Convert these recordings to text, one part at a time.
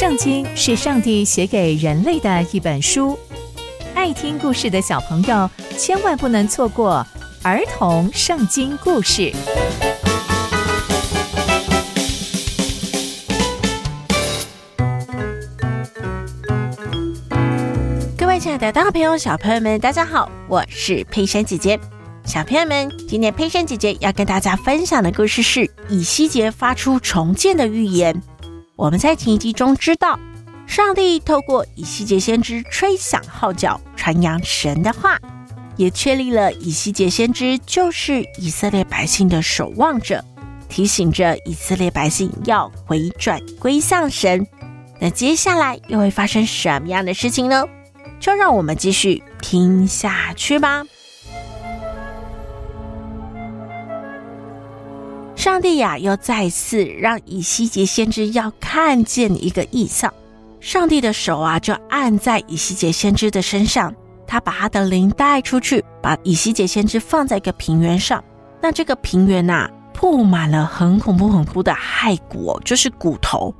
圣经是上帝写给人类的一本书，爱听故事的小朋友千万不能错过儿童圣经故事。各位亲爱的大朋友、小朋友们，大家好，我是佩珊姐姐。小朋友们，今天佩珊姐姐要跟大家分享的故事是以西结发出重建的预言。我们在前一集中知道，上帝透过以西结先知吹响号角，传扬神的话，也确立了以西结先知就是以色列百姓的守望者，提醒着以色列百姓要回转归向神。那接下来又会发生什么样的事情呢？就让我们继续听下去吧。上帝呀，又再次让以西结先知要看见一个异象。上帝的手啊，就按在以西结先知的身上，他把他的灵带出去，把以西结先知放在一个平原上。那这个平原呐、啊，铺满了很恐怖、很恐怖的骸骨哦，就是骨头。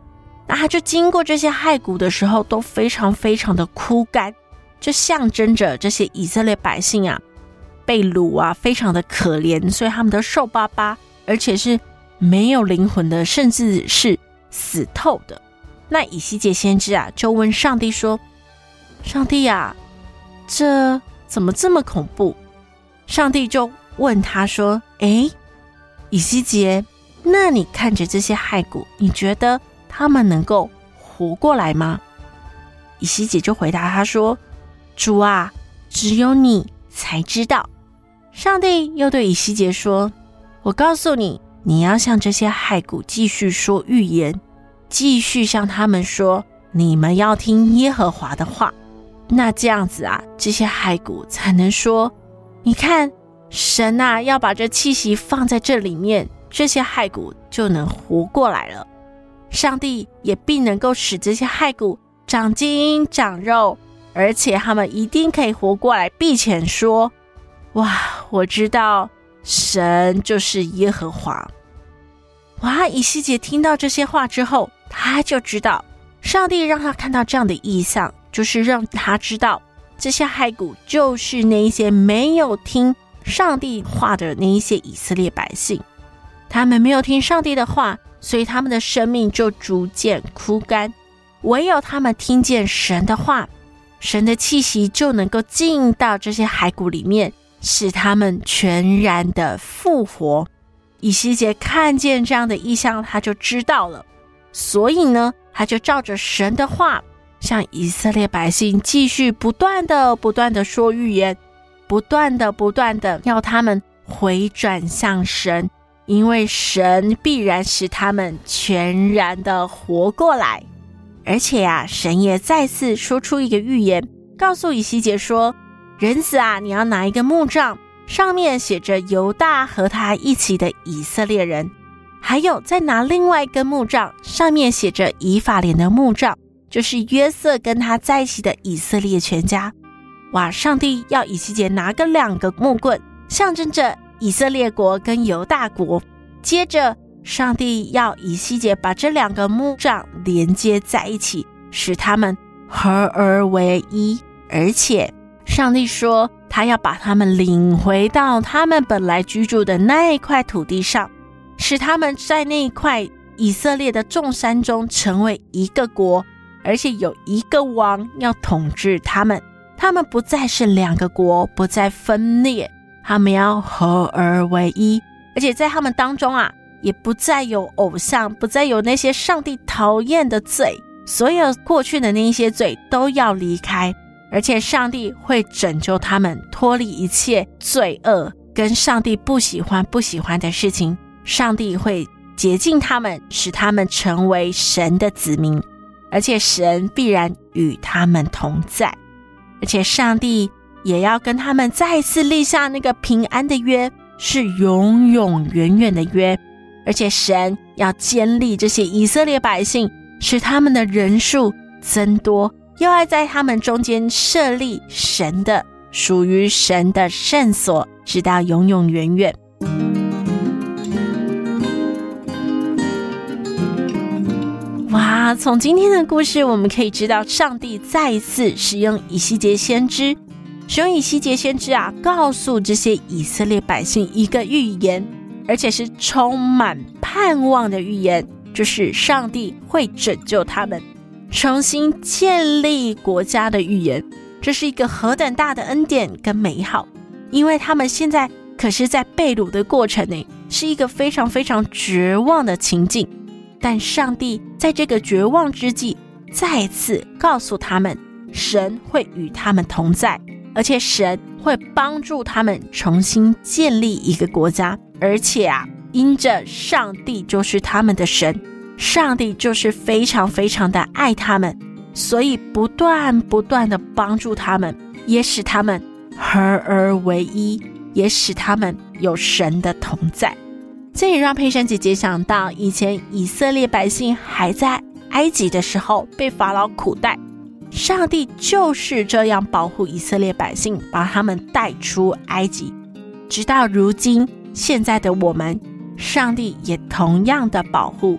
那他就经过这些骸骨的时候，都非常非常的枯干，就象征着这些以色列百姓啊，被掳啊，非常的可怜，所以他们都瘦巴巴。而且是没有灵魂的，甚至是死透的。那以西结先知啊，就问上帝说：“上帝呀，这怎么这么恐怖？”上帝就问他说：“诶，以西结，那你看着这些骸骨，你觉得他们能够活过来吗？”以西结就回答他说：“主啊，只有你才知道。”上帝又对以西结说。我告诉你，你要向这些骸骨继续说预言，继续向他们说，你们要听耶和华的话。那这样子啊，这些骸骨才能说：你看，神啊，要把这气息放在这里面，这些骸骨就能活过来了。上帝也必能够使这些骸骨长筋长肉，而且他们一定可以活过来，并且说：哇，我知道。神就是耶和华。哇！以西结听到这些话之后，他就知道上帝让他看到这样的意象，就是让他知道这些骸骨就是那一些没有听上帝话的那一些以色列百姓。他们没有听上帝的话，所以他们的生命就逐渐枯干。唯有他们听见神的话，神的气息就能够进到这些骸骨里面。使他们全然的复活。以西结看见这样的异象，他就知道了。所以呢，他就照着神的话，向以色列百姓继续不断的、不断的说预言，不断的、不断的要他们回转向神，因为神必然使他们全然的活过来。而且呀、啊，神也再次说出一个预言，告诉以西结说。人子啊，你要拿一个木杖，上面写着犹大和他一起的以色列人，还有再拿另外一根木杖，上面写着以法莲的木杖，就是约瑟跟他在一起的以色列全家。哇！上帝要以西结拿个两个木棍，象征着以色列国跟犹大国。接着，上帝要以西结把这两个木杖连接在一起，使他们合而为一，而且。上帝说，他要把他们领回到他们本来居住的那一块土地上，使他们在那一块以色列的众山中成为一个国，而且有一个王要统治他们。他们不再是两个国，不再分裂，他们要合而为一，而且在他们当中啊，也不再有偶像，不再有那些上帝讨厌的罪，所有过去的那一些罪都要离开。而且上帝会拯救他们脱离一切罪恶，跟上帝不喜欢不喜欢的事情。上帝会洁净他们，使他们成为神的子民，而且神必然与他们同在。而且上帝也要跟他们再次立下那个平安的约，是永永远远的约。而且神要坚立这些以色列百姓，使他们的人数增多。又爱在他们中间设立神的属于神的圣所，直到永永远远。哇，从今天的故事我们可以知道，上帝再一次使用以西结先知，使用以西结先知啊，告诉这些以色列百姓一个预言，而且是充满盼望的预言，就是上帝会拯救他们，重新建立国家的预言。这是一个何等大的恩典跟美好，因为他们现在可是在被掳的过程内，是一个非常非常绝望的情境。但上帝在这个绝望之际，再次告诉他们，神会与他们同在，而且神会帮助他们重新建立一个国家。而且啊，因着上帝就是他们的神，上帝就是非常非常的爱他们，所以不断不断的帮助他们，也使他们合而为一，也使他们有神的同在。这也让佩珊姐姐想到，以前以色列百姓还在埃及的时候被法老苦待，上帝就是这样保护以色列百姓，把他们带出埃及。直到如今，现在的我们，上帝也同样的保护，